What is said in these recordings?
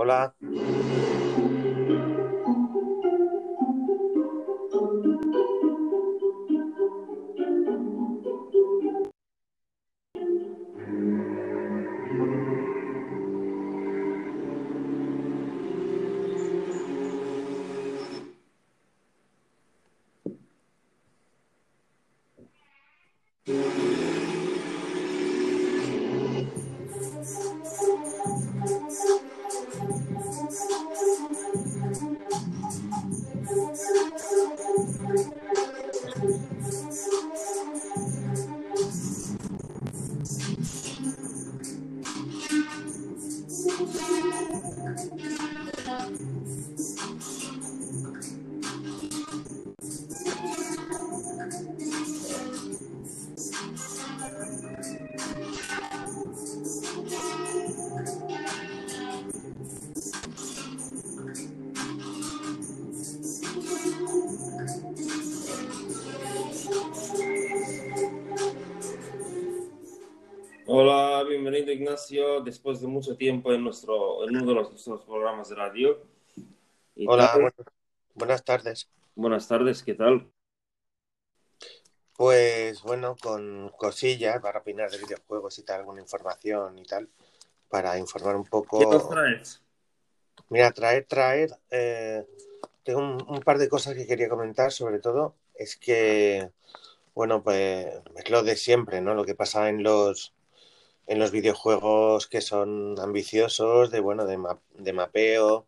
Hola. Después de mucho tiempo en, nuestro, en uno de los, nuestros programas de radio. ¿Y Hola, tal? bu- buenas tardes. Buenas tardes, ¿qué tal? Pues bueno, con cosillas para opinar de videojuegos y tal, alguna información y tal, para informar un ¿Qué nos poco. traes? Mira, traer, traer, eh, tengo un, un par de cosas que quería comentar, sobre todo es que, bueno, pues es lo de siempre, ¿no? Lo que pasa en los, en los videojuegos que son ambiciosos, de, bueno, de, ma- de mapeo,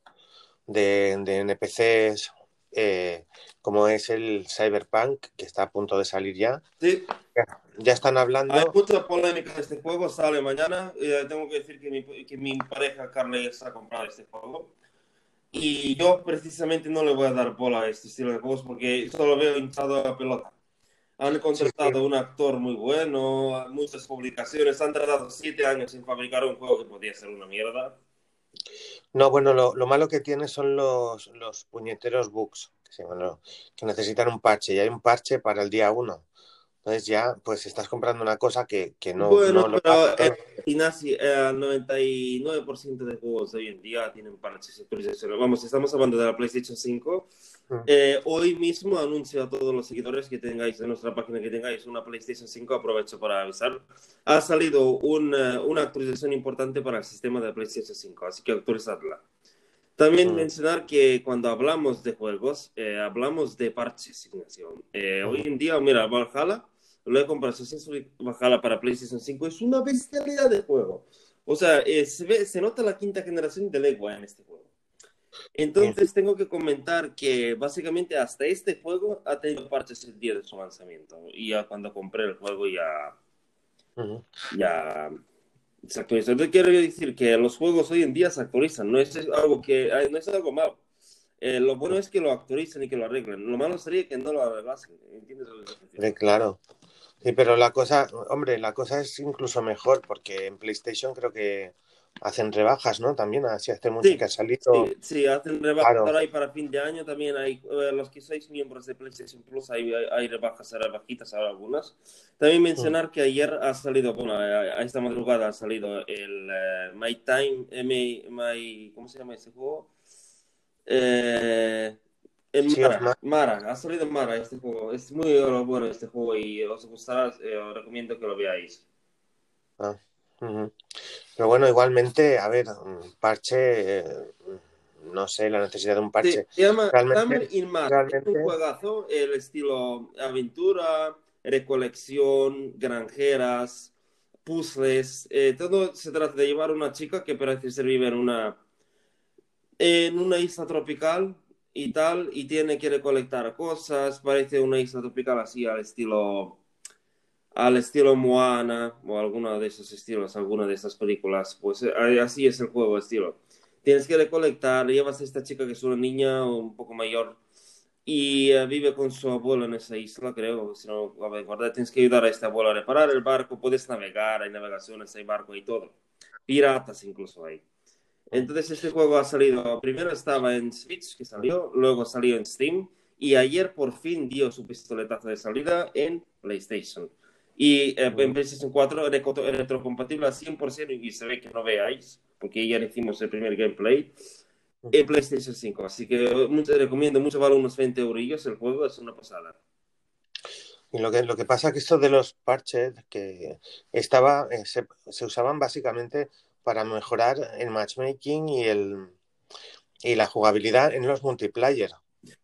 de, de NPCs, eh, como es el Cyberpunk, que está a punto de salir ya. Sí, Ya están hay hablando, mucha polémica de este juego, sale mañana. Eh, tengo que decir que mi, que mi pareja Carla ya está a comprar este juego. Y yo precisamente no le voy a dar bola a este estilo de juegos porque solo veo hinchado a la pelota. Han contratado a un actor muy bueno, muchas publicaciones, han tardado siete años en fabricar un juego que podía ser una mierda. No, bueno, lo, lo malo que tiene son los, los puñeteros bugs, que, se llaman, que necesitan un parche, y hay un parche para el día uno. Entonces ya, pues estás comprando una cosa que, que no, bueno, no pero eh, el 99% de juegos de hoy en día tienen parches y actualizaciones. Vamos, estamos hablando de la PlayStation 5. Mm. Eh, hoy mismo anuncio a todos los seguidores que tengáis en nuestra página que tengáis una PlayStation 5, aprovecho para avisar. Ha salido un, eh, una actualización importante para el sistema de PlayStation 5, así que actualizadla. También Mm. mencionar que cuando hablamos de juegos, eh, hablamos de parches, Ignacio. Eh, hoy en día, mira, Valhalla, lo he comprado, Assassin's Creed Valhalla para PlayStation 5, es una bestialidad de juego. O sea, eh, se, ve, se nota la quinta generación de Lego en este juego. Entonces tengo que comentar que básicamente hasta este juego ha tenido parches el día de su lanzamiento. Y ya cuando compré el juego ya, Ujú. ya se actualizó. Entonces quiero decir que los juegos hoy en día se actualizan, no es algo, que, eh, no es algo malo. Eh, lo bueno es que lo actualicen y que lo arreglen. Lo malo sería que no lo arreglasen. ¿Entiendes? Hombre, claro. Sí, pero la cosa, hombre, la cosa es incluso mejor, porque en PlayStation creo que hacen rebajas, ¿no? También así hace mucho Sí, salido. Sí, sí, hacen rebajas Claro. ahora hay para fin de año también hay eh, los que sois miembros de PlayStation Plus hay, hay, hay rebajas, hay rebajitas ahora algunas. También mencionar que ayer ha salido, bueno, a, a esta madrugada ha salido el eh, My Time, eh, my, My- ¿cómo se llama ese juego? Eh, en Sí, Mara. Mara, ha salido en Mara este juego. Es muy eh, bueno este juego y os gustará, eh, os recomiendo que lo veáis. Ah. Pero bueno, igualmente, a ver, un parche, eh, no sé, la necesidad de un Sí, parche. se llama Realmente- in. Es un juegazo, el estilo aventura, recolección, granjeras, puzzles. eh, todo se trata de llevar una chica que parece ser vive en una, en una isla tropical y tal, y tiene que recolectar cosas. Parece una isla tropical así al estilo al estilo Moana o alguna de esos estilos, alguna de estas películas. Pues eh, así es el juego, estilo. Tienes que recolectar, llevas a esta chica que es una niña un poco mayor y eh, vive con su abuelo en esa isla, creo, si no acuerdo. Tienes que ayudar a este abuelo a reparar el barco, puedes navegar, hay navegaciones, hay barco y todo. Piratas incluso hay. Entonces este juego ha salido, primero estaba en Switch, que salió, luego salió en Steam y ayer por fin dio su pistoletazo de salida en PlayStation. Y eh, en PlayStation 4 retro- retrocompatible al 100% y se ve que no veáis, porque ya hicimos el primer gameplay en PlayStation 5. Así que mucho, recomiendo mucho, vale unos 20 eurillos el juego, es una pasada. Lo que, lo que pasa es que esto de los parches que estaba, eh, se, se, usaban básicamente para mejorar el matchmaking y el y la jugabilidad en los multiplayer.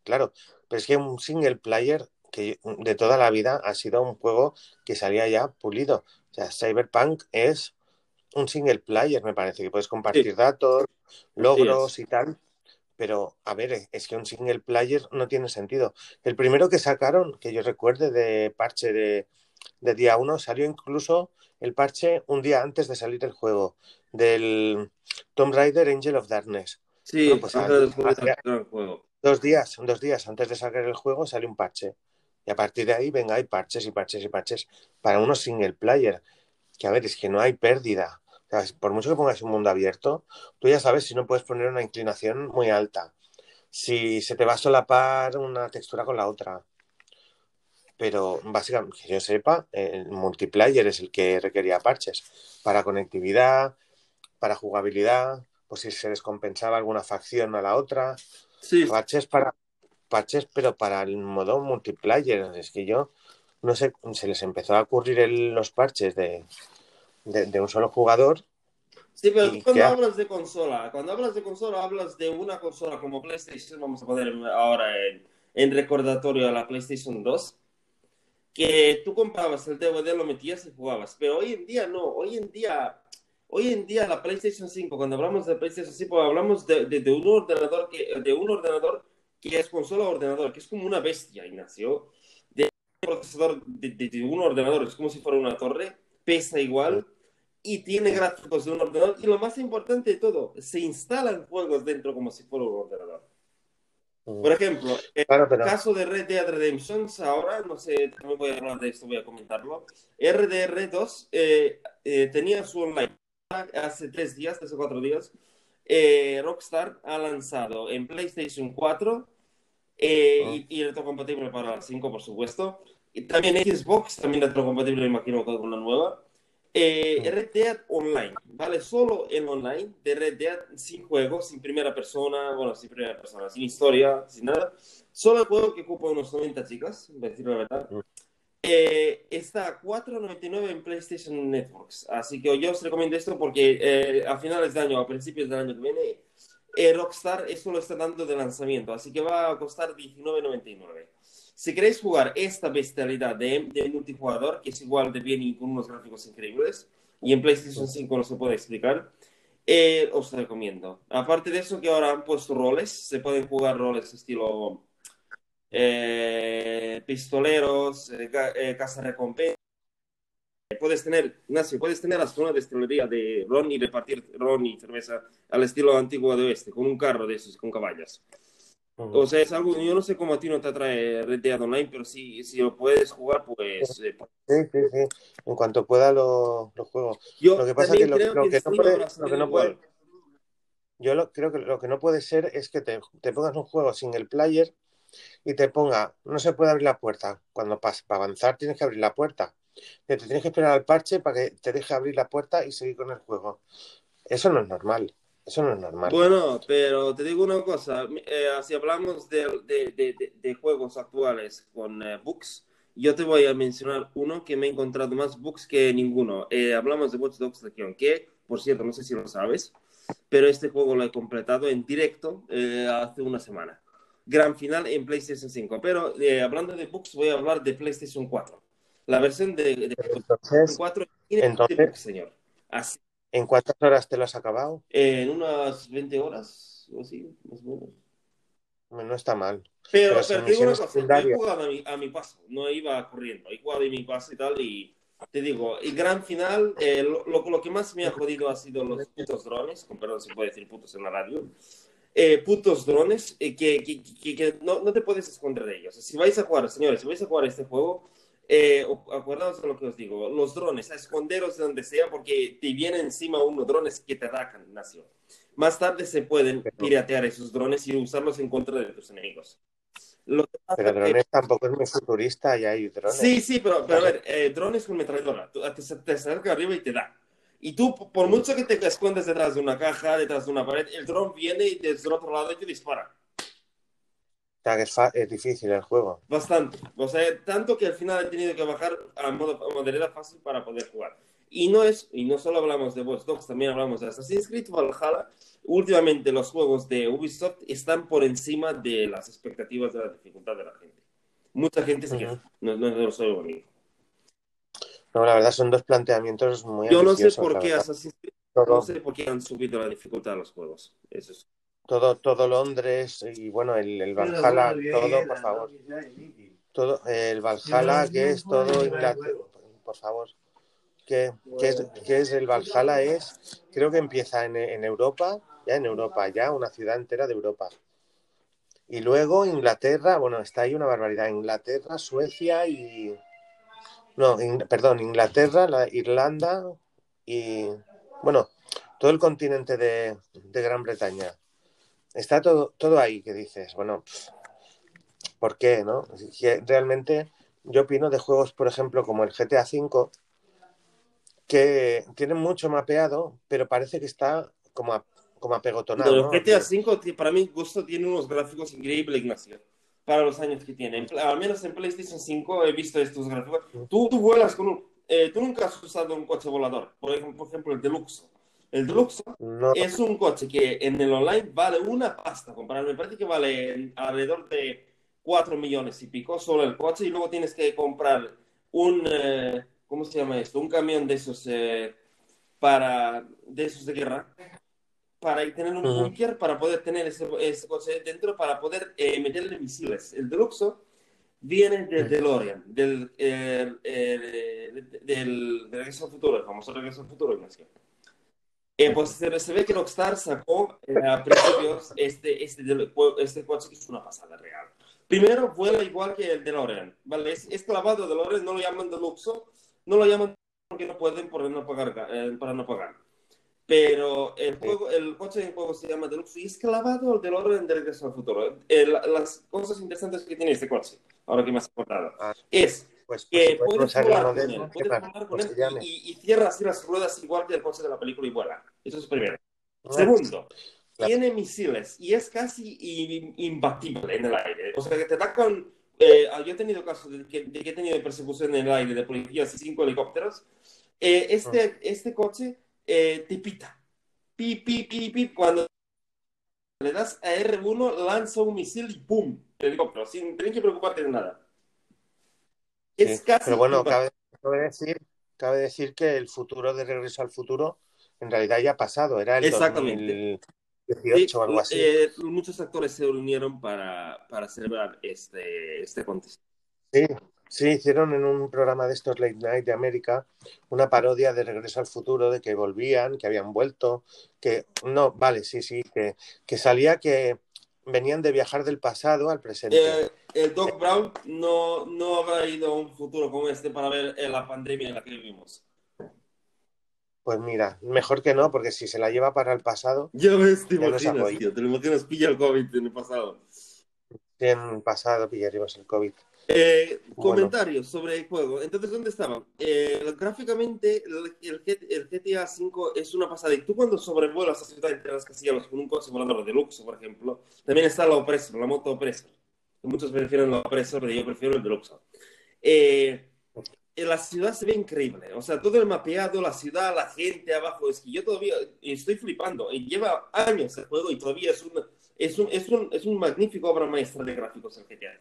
Claro, pero es que un single player que de toda la vida ha sido un juego que salía ya pulido. O sea, Cyberpunk es un single player, me parece, que puedes compartir sí. datos, logros y tal. Pero, a ver, es que un single player no tiene sentido. El primero que sacaron, que yo recuerde de parche de, de día 1, salió incluso el parche un día antes de salir el juego, del Tomb Raider Angel of Darkness. Sí, pues, antes de hace, el juego. Dos días, dos días antes de sacar el juego salió un parche. Y a partir de ahí, venga, hay parches y parches y parches para unos single player. Que a ver, es que no hay pérdida. O sea, por mucho que pongas un mundo abierto, tú ya sabes si no puedes poner una inclinación muy alta. Si se te va a solapar una textura con la otra. Pero básicamente, que yo sepa, el multiplayer es el que requería parches para conectividad, para jugabilidad, pues si se descompensaba alguna facción a la otra. Sí. Parches para parches, pero para el modo multiplayer. Es que yo no sé, se les empezó a ocurrir el, los parches de, de, de, un solo jugador. Sí, pero tú cuando hablas de consola, cuando hablas de consola, hablas de una consola como PlayStation, vamos a poner ahora en, en recordatorio a la PlayStation 2, que tú comprabas el DVD, lo metías y jugabas. Pero hoy en día no, hoy en día Hoy en día la PlayStation 5, cuando hablamos de PlayStation 5, hablamos de, de, de, un ordenador que, de un ordenador que es consola ordenador, que es como una bestia, Ignacio. De un procesador de, de, un ordenador, es como si fuera una torre, pesa igual y tiene gráficos de un ordenador. Y lo más importante de todo, se instalan juegos dentro como si fuera un ordenador. Por ejemplo, en claro, el caso de Red Dead Redemption, ahora, no sé, también voy a hablar de esto, voy a comentarlo. RDR2 eh, eh, tenía su online hace tres días, o cuatro días, eh, Rockstar ha lanzado en PlayStation 4 eh, oh. y, y retrocompatible para la 5, por supuesto. Y también Xbox, también retrocompatible, imagino, con la nueva. Eh, oh. Red Dead Online, ¿vale? Solo en online de Red Dead, sin juegos, sin primera persona, bueno, sin primera persona, sin historia, sin nada. Solo el juego que ocupa unos 90 chicas, para decir la verdad. Oh. Eh, está a 4.99 en PlayStation Networks. Así que yo os recomiendo esto porque eh, a finales de año, a principios del año que viene, eh, Rockstar esto lo está dando de lanzamiento. Así que va a costar 19.99. Si queréis jugar esta bestialidad de, de, multijugador, que es igual de bien y con unos gráficos increíbles, y en PlayStation 5 no se puede explicar, eh, os recomiendo. Aparte de eso, que ahora han puesto roles, se pueden jugar roles estilo eh, pistoleros, eh, eh, casa recompensa. Puedes tener, Ignacio, puedes tener hasta una destilería de ron y repartir ron y cerveza al estilo antiguo de oeste, con un carro de esos, con caballos. O sea, es algo, yo no sé cómo a ti no te atrae Red Dead Online, pero si, si lo puedes jugar, pues... Eh, sí, sí, sí. En cuanto pueda lo, lo juego. Yo lo que pasa es que lo, lo que, que no puede... Lo que no puede yo lo, creo que lo que no puede ser es que te, te pongas un juego single player y te ponga, no se puede abrir la puerta. Cuando para avanzar tienes que abrir la puerta. Te tienes que esperar al parche para que te deje abrir la puerta y seguir con el juego. Eso no es normal. Eso no es normal. Bueno, pero te digo una cosa. Eh, si hablamos de, de, de, de, juegos actuales con eh, books, yo te voy a mencionar uno que me he encontrado más books que ninguno. Eh, hablamos de Watch Dogs Legion, que, por cierto, no sé si lo sabes, pero este juego lo he completado en directo eh, hace una semana gran final en PlayStation 5. Pero eh, hablando de bugs, voy a hablar de PlayStation 4. La versión de, entonces, 4 tiene entonces, bugs, señor. Así. ¿En cuántas horas te lo has acabado? Eh, en unas 20 horas o así, más o menos. No está mal. Pero, pero, pero te digo una cosa, he jugado a mi, a mi, paso, no iba corriendo, jugado a mi paso y tal, y te digo, el gran final, eh, lo, lo, lo, que más me ha jodido ha sido los putos drones, con perdón si puede decir putos en la radio, eh, putos drones eh, que, que, que, que no, no, te puedes esconder de ellos. Si vais a jugar, señores, si vais a jugar este juego, eh, acordaos de lo que os digo, los drones, a esconderos de donde sea porque te viene encima unos drones que te atacan, Ignacio. Más tarde se pueden piratear esos drones y usarlos en contra de tus enemigos. Lo que pero drones que... tampoco es muy futurista y hay drones. Sí, sí, pero, pero a ver, eh, drones con metralladora. Te, te, te acerca arriba y te da. Y tú, por mucho que te escondes detrás de una caja, detrás de una pared, el dron viene y desde el otro lado y te dispara. Que es, es, difícil el juego. Bastante. O sea, tanto que al final he tenido que bajar a, modo, a modalidad fácil para poder jugar. Y no es, y no solo hablamos de Watch Dogs, también hablamos de Assassin's Creed Valhalla. Últimamente los juegos de Ubisoft están por encima de las expectativas de la dificultad de la gente. Mucha gente se queja, uh -huh. no, no, no soy bonito. No, la verdad son dos planteamientos muy Yo no sé por qué Assassin's Creed, no sé por qué han subido la dificultad de los juegos. Eso es. Todo, todo Londres y bueno, el, el Valhalla, todo, por favor. Todo, el Valhalla, que es todo Inglaterra, por favor. Que, que, es, que es el Valhalla es, creo que empieza en, en Europa, ya en Europa, ya una ciudad entera de Europa. Y luego Inglaterra, bueno, está ahí una barbaridad. Inglaterra, Suecia y. No, in, perdón, Inglaterra, la Irlanda y. Bueno, todo el continente de, de Gran Bretaña. Está todo, todo ahí que dices, bueno, ¿por qué? No? Realmente yo opino de juegos, por ejemplo, como el GTA V, que tienen mucho mapeado, pero parece que está como, a, como apegotonado. El GTA V, para mi gusto, tiene unos gráficos increíbles, Ignacio, para los años que tiene. Al menos en PlayStation 5 he visto estos gráficos. Tú, tú vuelas con un... Eh, tú nunca has usado un coche volador, por ejemplo, por ejemplo el Deluxe. El Deluxe no. es un coche que en el online vale una pasta comprar. Me parece que vale alrededor de 4 millones y pico solo el coche y luego tienes que comprar un... Eh, ¿cómo se llama esto? Un camión de esos eh, para de esos de guerra para tener un uh -huh. búnker para poder tener ese, ese, coche dentro para poder eh, meterle misiles. El Deluxo viene del DeLorean, del, eh, del, del, del Regreso al Futuro, el famoso Regreso al Futuro, Ignacio. Eh, pues se, se, ve que Rockstar sacó a principios este, este, este coche que es una pasada real. Primero, vuela igual que el DeLorean, ¿vale? Es, es clavado DeLorean, no lo llaman Deluxo, no lo llaman porque no pueden por no pagar, eh, para no pagar. Pero el, juego, el coche del juego se llama Deluxe y es clavado al DeLorean de Regreso al Futuro. El, las cosas interesantes que tiene este coche, ahora que me has acordado, ah, es pues, que puedes volar con él, puedes volar con él y, y, cierra así las ruedas igual que el coche de la película y vuela. Eso es primero. Ah, Segundo, claro. tiene misiles y es casi imbatible en el aire. O sea, que te atacan eh, yo he tenido casos de que, de que, he tenido persecución en el aire de policías y cinco helicópteros. Eh, este, oh. este coche eh, te pita. Pi, pi, pi, pi. Cuando le das a R1, lanza un misil y ¡pum! El helicóptero, sin tener que preocuparte de nada. Es sí, casi. Pero bueno, cabe, cabe, decir, cabe decir que el futuro de Regreso al Futuro en realidad ya ha pasado. Era el Exactamente. 2018 o algo así. Eh, muchos actores se unieron para, para celebrar este, este. Sí, sí, hicieron en un programa de estos Late Night de América una parodia de Regreso al Futuro, de que volvían, que habían vuelto, que no, vale, sí, sí, que, que salía que venían de viajar del pasado al presente. Eh, el Doc Brown no, no habrá ido a un futuro como este para ver la pandemia en la que vivimos. Pues mira, mejor que no, porque si se la lleva para el pasado. Ya ves, te imaginas, tío, te lo imaginas, pilla el COVID en el pasado. En el pasado pillaríamos el COVID. Eh, bueno. Comentarios sobre el juego. Entonces, ¿dónde estaba? Eh, gráficamente, el, el, GTA V es una pasada. Y tú cuando sobrevuelas a ciudad entre las casillas con un coche volador de luxo, por ejemplo, también está la Oppressor, la moto Oppressor. Muchos prefieren la Oppressor, pero yo prefiero el Deluxe. Eh, la ciudad se ve increíble. O sea, todo el mapeado, la ciudad, la gente abajo. Es que yo todavía estoy flipando. Y lleva años el juego y todavía es, una, es, un, es, un, es un magnífico obra maestra de gráficos el GTA.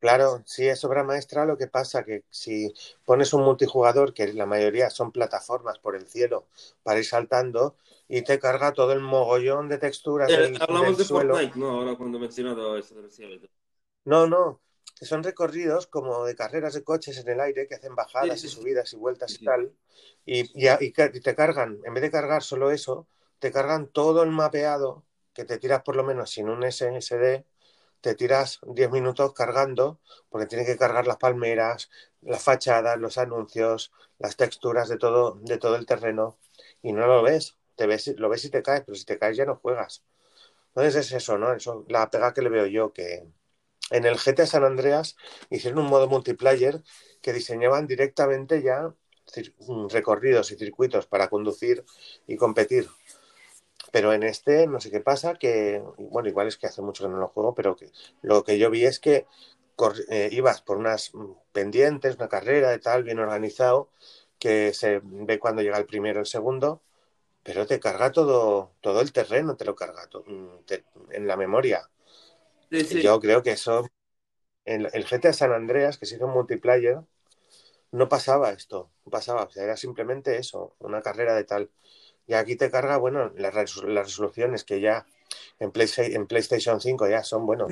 Claro, sí, es obra maestra. Lo que pasa que si pones un multijugador, que la mayoría son plataformas por el cielo para ir saltando, y te carga todo el mogollón de texturas. Eh, del, hablamos del de suelo. Fortnite, ¿no? Ahora cuando mencionado eso. No, no que son recorridos como de carreras de coches en el aire que hacen bajadas sí, sí, y subidas y vueltas y tal. Y, y, y, te cargan, en vez de cargar solo eso, te cargan todo el mapeado que te tiras por lo menos sin un SSD, te tiras 10 minutos cargando, porque tiene que cargar las palmeras, las fachadas, los anuncios, las texturas de todo, de todo el terreno, y no lo ves. Te ves, lo ves y te caes, pero si te caes ya no juegas. Entonces es eso, ¿no? Eso, la pega que le veo yo, que, en el GTA San Andreas hicieron un modo multiplayer que diseñaban directamente ya recorridos y circuitos para conducir y competir. Pero en este, no sé qué pasa, que, bueno, igual es que hace mucho que no lo juego, pero que, lo que yo vi es que eh, ibas por unas pendientes, una carrera y tal, bien organizado, que se ve cuando llega el primero, el segundo, pero te carga todo, todo el terreno, te lo carga en la memoria. Yo creo que eso, en el GTA San Andreas, que se hizo un multiplayer, no pasaba esto, no pasaba, o sea, era simplemente eso, una carrera de tal. Y aquí te carga, bueno, las, resoluciones que ya en, en PlayStation 5 ya son, bueno,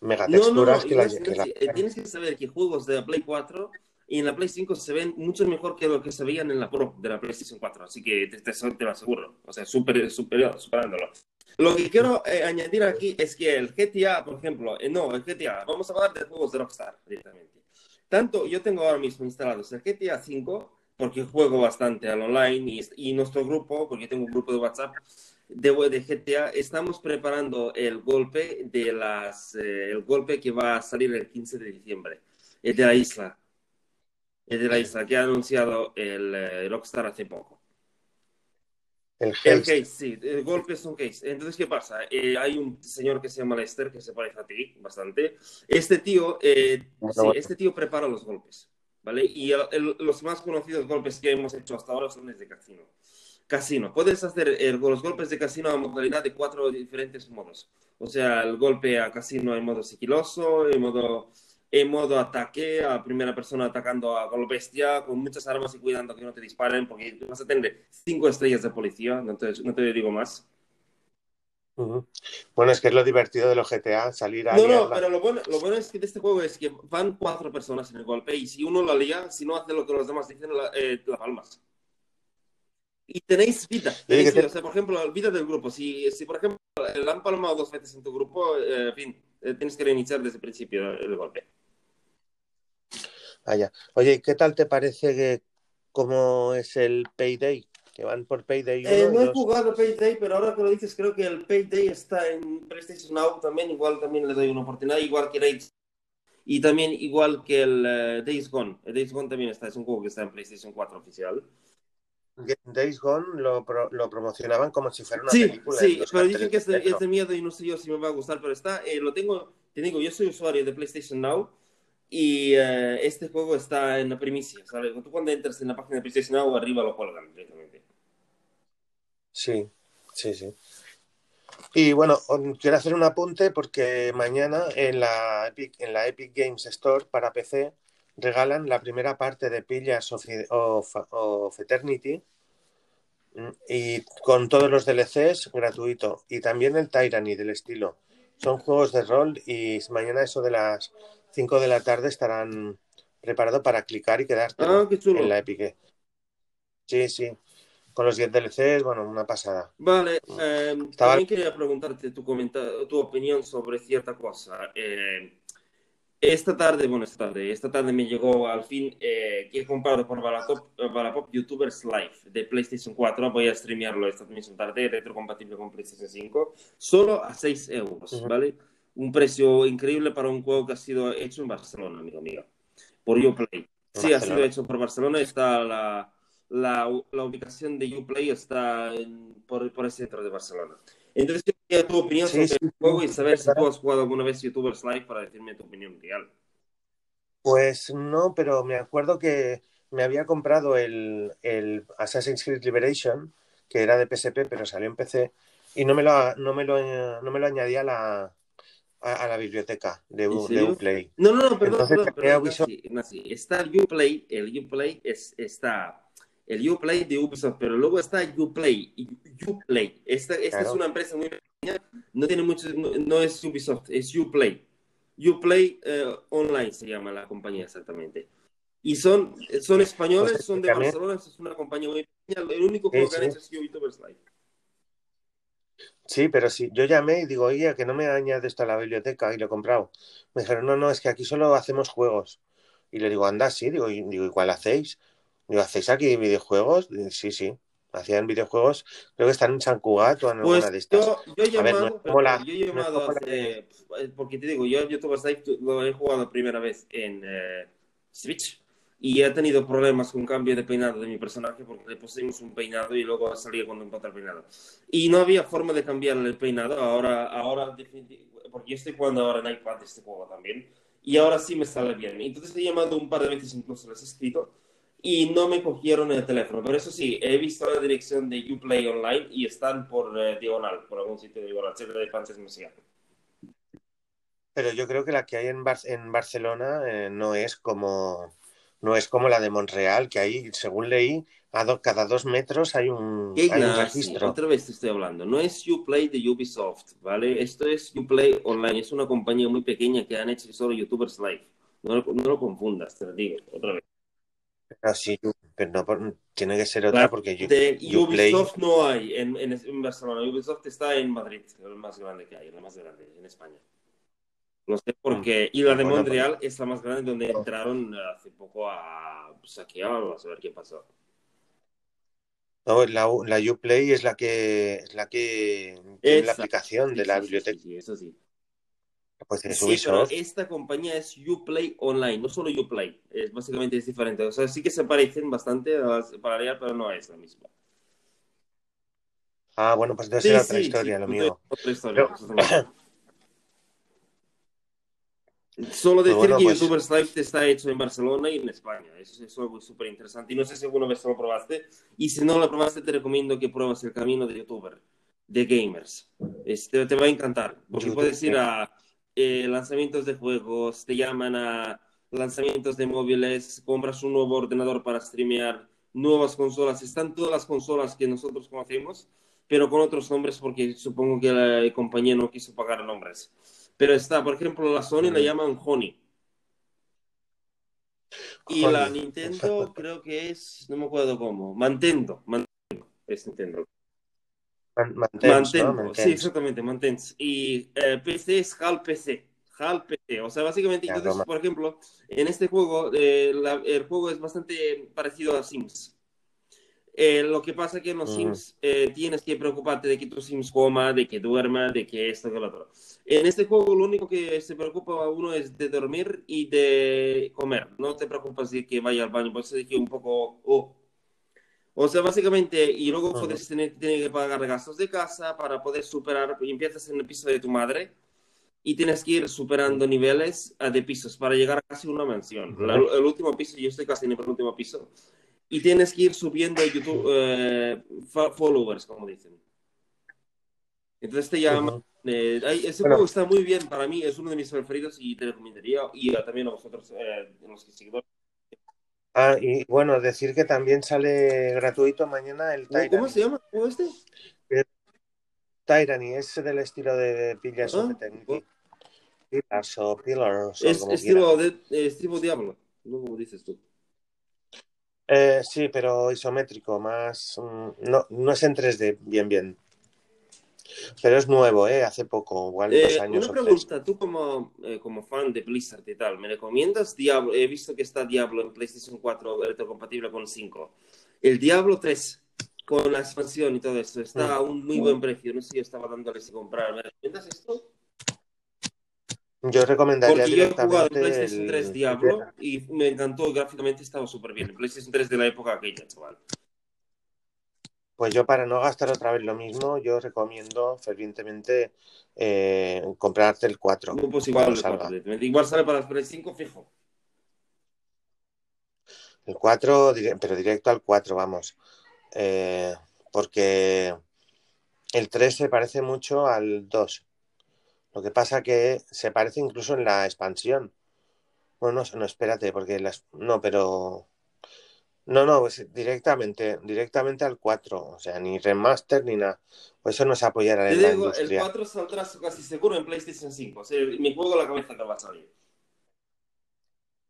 megatexturas que, eh, Tienes que saber que juegos de la Play 4 y en la Play 5 se ven mucho mejor que lo que se veían en la Pro de la PlayStation 4, así que te, te, lo aseguro, o sea, super, superior, superándolo. Lo que quiero eh, añadir aquí es que el GTA, por ejemplo, eh, no, el GTA, vamos a hablar de juegos de Rockstar directamente. Tanto yo tengo ahora mismo instalados el GTA 5, porque juego bastante al online, y, y nuestro grupo, porque tengo un grupo de WhatsApp, de, de GTA, estamos preparando el golpe de las, eh, el golpe que va a salir el 15 de diciembre, el de la isla, el de la isla que ha anunciado el Rockstar hace poco. El case. sí, el golpe es un case. Entonces, ¿qué pasa? Eh, hay un señor que se llama Lester, que se parece a ti bastante. Este tío, eh, este tío prepara los golpes, ¿vale? Y los más conocidos golpes que hemos hecho hasta ahora son los de casino. Casino. Puedes hacer los golpes de casino a modalidad de cuatro diferentes modos. O sea, el golpe a casino en modo sigiloso, en modo en modo ataque, a primera persona atacando a lo bestia, con muchas armas y cuidando que no te disparen, porque vas a tener cinco estrellas de policía, no te, no te digo más. Bueno, es que es lo divertido de los GTA, salir a... No, no, pero lo bueno, lo bueno es que de este juego es que van cuatro personas en el golpe y si uno la lía, si no hace lo que los demás dicen, la, eh, la palmas. Y tenéis vida. Tenéis vida. O sea, por ejemplo, vida del grupo. Si, si por ejemplo, la han palmado dos veces en tu grupo, eh, fin, tienes que reiniciar desde el principio el golpe. Ah, Oye, ¿qué tal te parece que cómo es el Payday? Que van por Payday. Eh, no he jugado Payday, pero ahora que lo dices, creo que el Payday está en PlayStation Now también. Igual también le doy una oportunidad, igual que Rage. Y también igual que el uh, Days Gone. El Days Gone también está, es un juego que está en PlayStation 4 oficial. Days Gone lo, lo, promocionaban como si fuera una sí, película. Sí, pero dicen que es de, miedo y no sé yo si me va a gustar, pero está, eh, lo tengo, te digo, yo soy usuario de PlayStation Now y uh, este juego está en la primicia, ¿sabes? Tú cuando entras en la página de PlayStation Now, arriba lo cuelgan directamente. Sí, sí, sí. Y bueno, quiero hacer un apunte porque mañana en la Epic, en la Epic Games Store para PC regalan la primera parte de Pillas of, of, Eternity mm, y con todos los DLCs gratuito y también el Tyranny del estilo. Son juegos de rol y mañana eso de las 5 de la tarde estarán preparados para clicar y quedarte ah, en la Epic. Sí, sí. Con los 10 DLCs, bueno, una pasada. Vale, eh, también quería preguntarte tu, tu opinión sobre cierta cosa. Eh, esta tarde, bueno, esta tarde, esta tarde me llegó al fin eh, que he comprado por Balapop YouTubers Live de PlayStation 4. Voy a streamearlo esta misma tarde, retrocompatible con PlayStation 5, solo a 6 euros, ¿vale? Un precio increíble para un juego que ha sido hecho en Barcelona, amigo mío, por Uplay. Sí, ha sido hecho por Barcelona. Está la, la, la ubicación de Uplay está por, por el centro de Barcelona. Entonces, quería tu opinión sobre el juego y saber si tú has jugado alguna vez YouTubers Live para decirme tu opinión real. Pues no, pero me acuerdo que me había comprado el, el Assassin's Creed Liberation, que era de PSP, pero salió en PC, y no me lo, no me lo, no me lo añadía a la, a, la biblioteca de, Uplay. No, no, no, perdón, Entonces, perdón, perdón Está el Uplay, el Uplay es, está el Uplay de Ubisoft, pero luego está Uplay. Uplay. Esta, esta es una empresa muy pequeña, no tiene mucho, no, es Ubisoft, es Uplay. Uplay eh, Online se llama la compañía exactamente. Y son, son españoles, pues, son de Barcelona, es una compañía muy pequeña. El único juego que han hecho es YouTubers Live. Sí, pero sí, yo llamé y digo, oye, que no me añade esto a la biblioteca y lo he comprado. Me dijeron, no, no, es que aquí solo hacemos juegos. Y le digo, anda, sí, digo, digo, ¿y cuál hacéis? Digo, ¿hacéis aquí videojuegos? Sí, sí. Hacían videojuegos, creo que están en San Cugat o en pues alguna de estas. Yo, yo he llamado, yo he llamado porque te digo, yo YouTube Live lo he jugado primera vez en eh, Switch y he tenido problemas con cambio de peinado de mi personaje porque le pusimos un peinado y luego salía encontré el peinado. Y no había forma de cambiarle el peinado, ahora, ahora porque yo estoy jugando ahora en iPad este juego también, y ahora sí me sale bien. Entonces he llamado un par de veces, incluso les he escrito, y no me cogieron el teléfono. Pero eso sí, he visto la dirección de Uplay Online y están por eh, diagonal, por algún sitio de diagonal, cerca de Panches Mesía. Pero yo creo que la que hay en, en Barcelona eh, no es como no es como la de Montreal, que ahí, según leí, a cada dos metros hay un, hay un registro. Otra vez te estoy hablando. No es Uplay de Ubisoft, ¿vale? Esto es Uplay Online. Es una compañía muy pequeña que han hecho solo YouTubers Live. No, no lo confundas, te lo digo, otra vez. Pero sí, pero no, tiene que ser otra porque de Ubisoft no hay en, en, en, Barcelona. Ubisoft está en Madrid, el más grande que hay, el más grande en España. No sé por mm. qué. Y la de Montreal es la más grande donde entraron hace poco a saquear, a ver qué pasó. No, la, la Uplay es la que es la que tiene la aplicación de la biblioteca. Sí, eso sí. Pues sí, pero esta compañía es Uplay Online, no solo Uplay. Es, básicamente es diferente. O sea, sí que se parecen bastante para leer, pero no es la misma. Ah, bueno, pues debe ser otra historia, lo mío. Otra historia. Solo decir que pues... YouTubers Live está hecho en Barcelona y en España. Eso es algo súper interesante. Y no sé si alguna vez lo probaste. Y si no lo probaste, te recomiendo que pruebas el camino de YouTuber, de gamers. Este, te va a encantar. Porque puedes ir a eh, lanzamientos de juegos, te llaman a lanzamientos de móviles, compras un nuevo ordenador para streamear, nuevas consolas. Están todas las consolas que nosotros conocemos, pero con otros nombres porque supongo que la compañía no quiso pagar nombres. Pero está, por ejemplo, la Sony la llaman Honey. Y la Nintendo creo que es, no me acuerdo cómo, Mantendo. Mantendo es Nintendo. Mantendo, sí, exactamente, Mantens. Y eh, PC es HAL PC. HAL PC. O sea, básicamente, entonces, por ejemplo, en este juego, eh, el juego es bastante parecido a Sims. Eh, lo que pasa es que en los Sims eh, tienes que preocuparte de que tu Sims coma, de que duerma, de que esto, que lo otro. En este juego lo único que se preocupa uno es de dormir y de comer. No te preocupas de que vaya al baño, por eso dije un poco... Oh. O sea, básicamente, y luego puedes tener, que pagar gastos de casa para poder superar, y empiezas en el piso de tu madre y tienes que ir superando niveles de pisos para llegar a casi una mansión. el último piso, yo estoy casi en el último piso, y tienes que ir subiendo YouTube eh, followers, como dicen. Entonces te llama. Eh, ese juego está muy bien para mí, es uno de mis preferidos y te recomendaría, y también a vosotros, eh, los seguidores. Ah, y bueno, decir que también sale gratuito mañana el Tyranny. ¿Cómo se llama el este? Tyranny, es del estilo de Pillars of the Pillars o Pillars. Es estilo, de, estilo Diablo, ¿no? Como dices tú. Eh, sí, pero isométrico, más. Mm, no, no es en 3D, bien, bien. Pero es nuevo, ¿eh? Hace poco, igual dos eh, años. Una pregunta, tú como, eh, como fan de Blizzard y tal, ¿me recomiendas Diablo? He visto que está Diablo en PlayStation 4 retrocompatible con 5. El Diablo 3, con la expansión y todo esto, está a un muy buen precio. No sé si yo estaba dándoles a comprar. ¿Me recomiendas esto? Yo recomendaría Porque yo he jugado en PlayStation 3 Diablo y me encantó gráficamente, estaba súper bien. En PlayStation 3 de la época aquella, chaval. Pues yo para no gastar otra vez lo mismo, yo recomiendo fervientemente eh, comprarte el 4. No, pues igual, igual sale para el 5 fijo. El 4, pero directo al 4, vamos. Eh, porque el 3 se parece mucho al 2. Lo que pasa que se parece incluso en la expansión. Bueno, no, no espérate, porque las. No, pero. No, no, pues directamente, directamente al 4. O sea, ni remaster ni nada. Pues eso no se apoyará en la industria. El 4 saldrá casi seguro en PlayStation 5. O sea, me juego la cabeza que va a salir.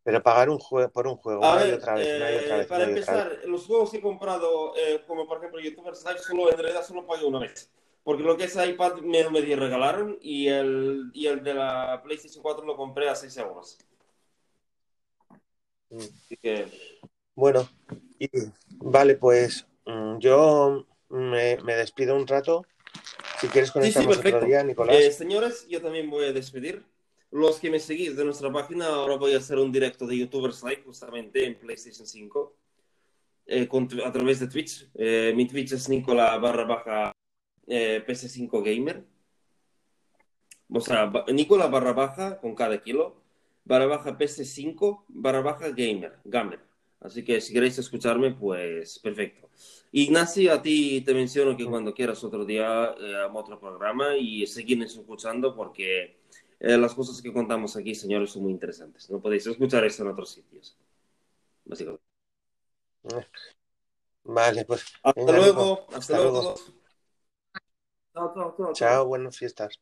Pero pagar un juego por un juego, una y otra vez, otra eh, vez. Para empezar, los juegos que he comprado, eh, como por ejemplo YouTubers Live, solo en realidad solo pagué una vez. Porque lo que es iPad me medio regalaron y el, y el de la PlayStation 4 lo compré a 6 euros. Así que... Bueno, y, vale, pues mm, yo me, me, despido un rato. Si quieres conectamos sí, sí, otro día, Nicolás. Eh, señores, yo también voy a despedir. los que me seguís de nuestra página, ahora voy a hacer un directo de YouTubers Live justamente en PlayStation 5 eh, a través de Twitch. Eh, mi Twitch es Nicola barra baja eh, PS5 Gamer. O sea, Nicola barra baja con cada kilo, barra baja PS5 barra baja Gamer, Gamer. Así que si queréis escucharme, pues perfecto. Ignacio, a ti te menciono que cuando quieras otro día eh, otro programa y seguirnos escuchando porque eh, las cosas que contamos aquí, señores, son muy interesantes. No podéis escuchar esto en otros sitios. Básicamente. Vale, pues. Hasta luego. Hasta, luego. Chao, chao, chao. Chao, buenas fiestas.